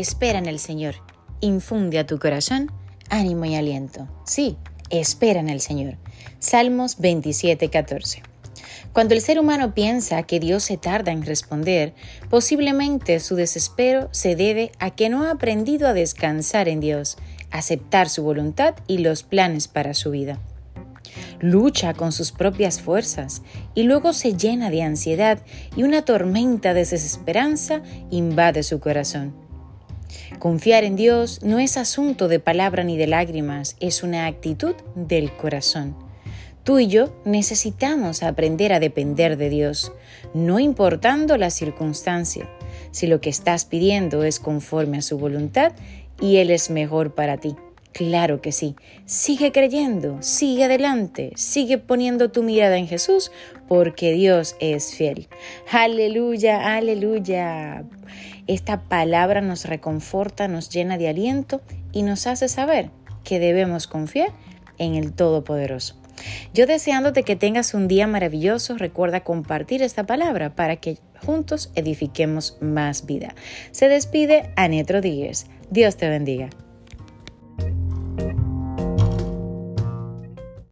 espera en el Señor. Infunde a tu corazón ánimo y aliento. Sí, espera en el Señor. Salmos 27, 14. Cuando el ser humano piensa que Dios se tarda en responder, posiblemente su desespero se debe a que no ha aprendido a descansar en Dios, aceptar su voluntad y los planes para su vida. Lucha con sus propias fuerzas y luego se llena de ansiedad y una tormenta de desesperanza invade su corazón. Confiar en Dios no es asunto de palabra ni de lágrimas, es una actitud del corazón. Tú y yo necesitamos aprender a depender de Dios, no importando la circunstancia, si lo que estás pidiendo es conforme a su voluntad y Él es mejor para ti. Claro que sí. Sigue creyendo, sigue adelante, sigue poniendo tu mirada en Jesús porque Dios es fiel. Aleluya, aleluya. Esta palabra nos reconforta, nos llena de aliento y nos hace saber que debemos confiar en el Todopoderoso. Yo deseándote que tengas un día maravilloso, recuerda compartir esta palabra para que juntos edifiquemos más vida. Se despide Anet Rodríguez. Dios te bendiga.